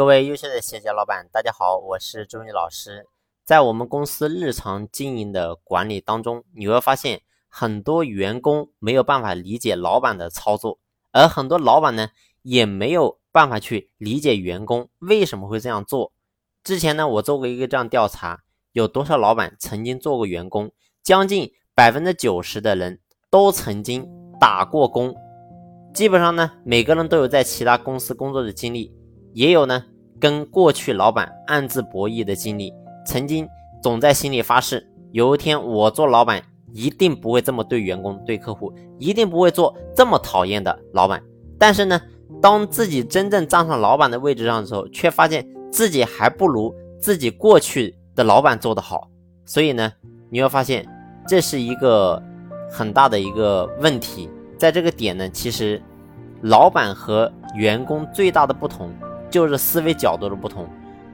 各位优秀的企业家老板，大家好，我是周宇老师。在我们公司日常经营的管理当中，你会发现很多员工没有办法理解老板的操作，而很多老板呢也没有办法去理解员工为什么会这样做。之前呢，我做过一个这样调查，有多少老板曾经做过员工？将近百分之九十的人都曾经打过工。基本上呢，每个人都有在其他公司工作的经历，也有呢跟过去老板暗自博弈的经历。曾经总在心里发誓，有一天我做老板一定不会这么对员工、对客户，一定不会做这么讨厌的老板。但是呢，当自己真正站上老板的位置上的时候，却发现自己还不如自己过去的老板做得好。所以呢，你会发现这是一个很大的一个问题。在这个点呢，其实老板和员工最大的不同就是思维角度的不同。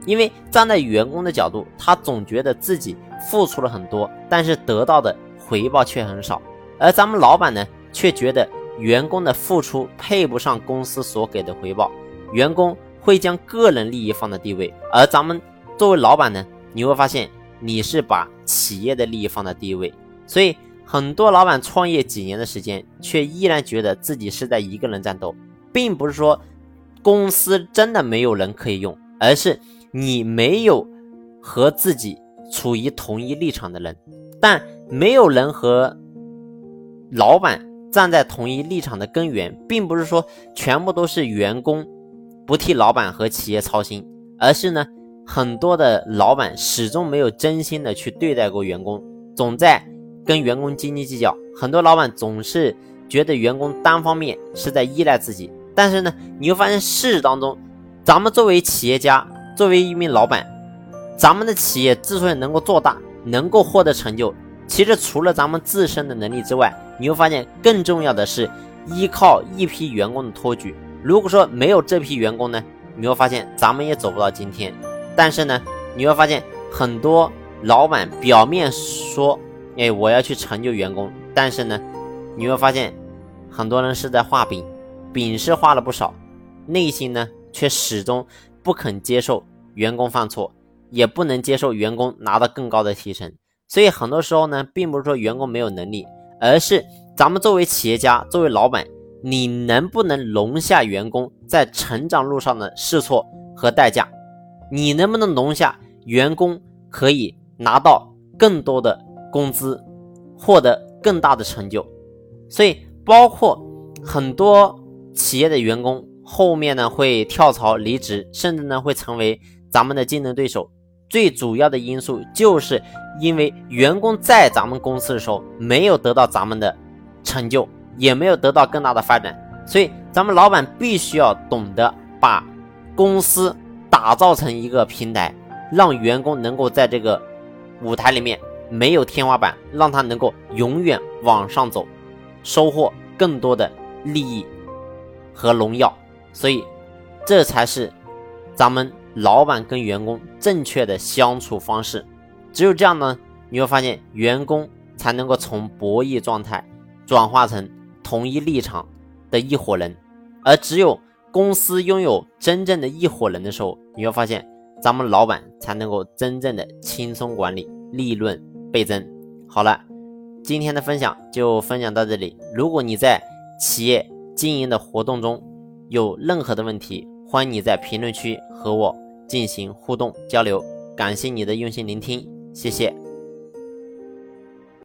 因为站在员工的角度，他总觉得自己付出了很多，但是得到的回报却很少；而咱们老板呢，却觉得员工的付出配不上公司所给的回报。员工会将个人利益放在第一位，而咱们作为老板呢，你会发现你是把企业的利益放在第一位，所以。很多老板创业几年的时间，却依然觉得自己是在一个人战斗，并不是说公司真的没有人可以用，而是你没有和自己处于同一立场的人。但没有人和老板站在同一立场的根源，并不是说全部都是员工不替老板和企业操心，而是呢，很多的老板始终没有真心的去对待过员工，总在。跟员工斤斤计较，很多老板总是觉得员工单方面是在依赖自己。但是呢，你会发现事实当中，咱们作为企业家，作为一名老板，咱们的企业之所以能够做大，能够获得成就，其实除了咱们自身的能力之外，你会发现更重要的是依靠一批员工的托举。如果说没有这批员工呢，你会发现咱们也走不到今天。但是呢，你会发现很多老板表面说。哎，我要去成就员工，但是呢，你会发现很多人是在画饼，饼是画了不少，内心呢却始终不肯接受员工犯错，也不能接受员工拿到更高的提成。所以很多时候呢，并不是说员工没有能力，而是咱们作为企业家，作为老板，你能不能容下员工在成长路上的试错和代价？你能不能容下员工可以拿到更多的？工资获得更大的成就，所以包括很多企业的员工后面呢会跳槽离职，甚至呢会成为咱们的竞争对手。最主要的因素就是因为员工在咱们公司的时候没有得到咱们的成就，也没有得到更大的发展，所以咱们老板必须要懂得把公司打造成一个平台，让员工能够在这个舞台里面。没有天花板，让他能够永远往上走，收获更多的利益和荣耀。所以，这才是咱们老板跟员工正确的相处方式。只有这样呢，你会发现员工才能够从博弈状态转化成同一立场的一伙人。而只有公司拥有真正的一伙人的时候，你会发现咱们老板才能够真正的轻松管理，利润。倍增。好了，今天的分享就分享到这里。如果你在企业经营的活动中有任何的问题，欢迎你在评论区和我进行互动交流。感谢你的用心聆听，谢谢。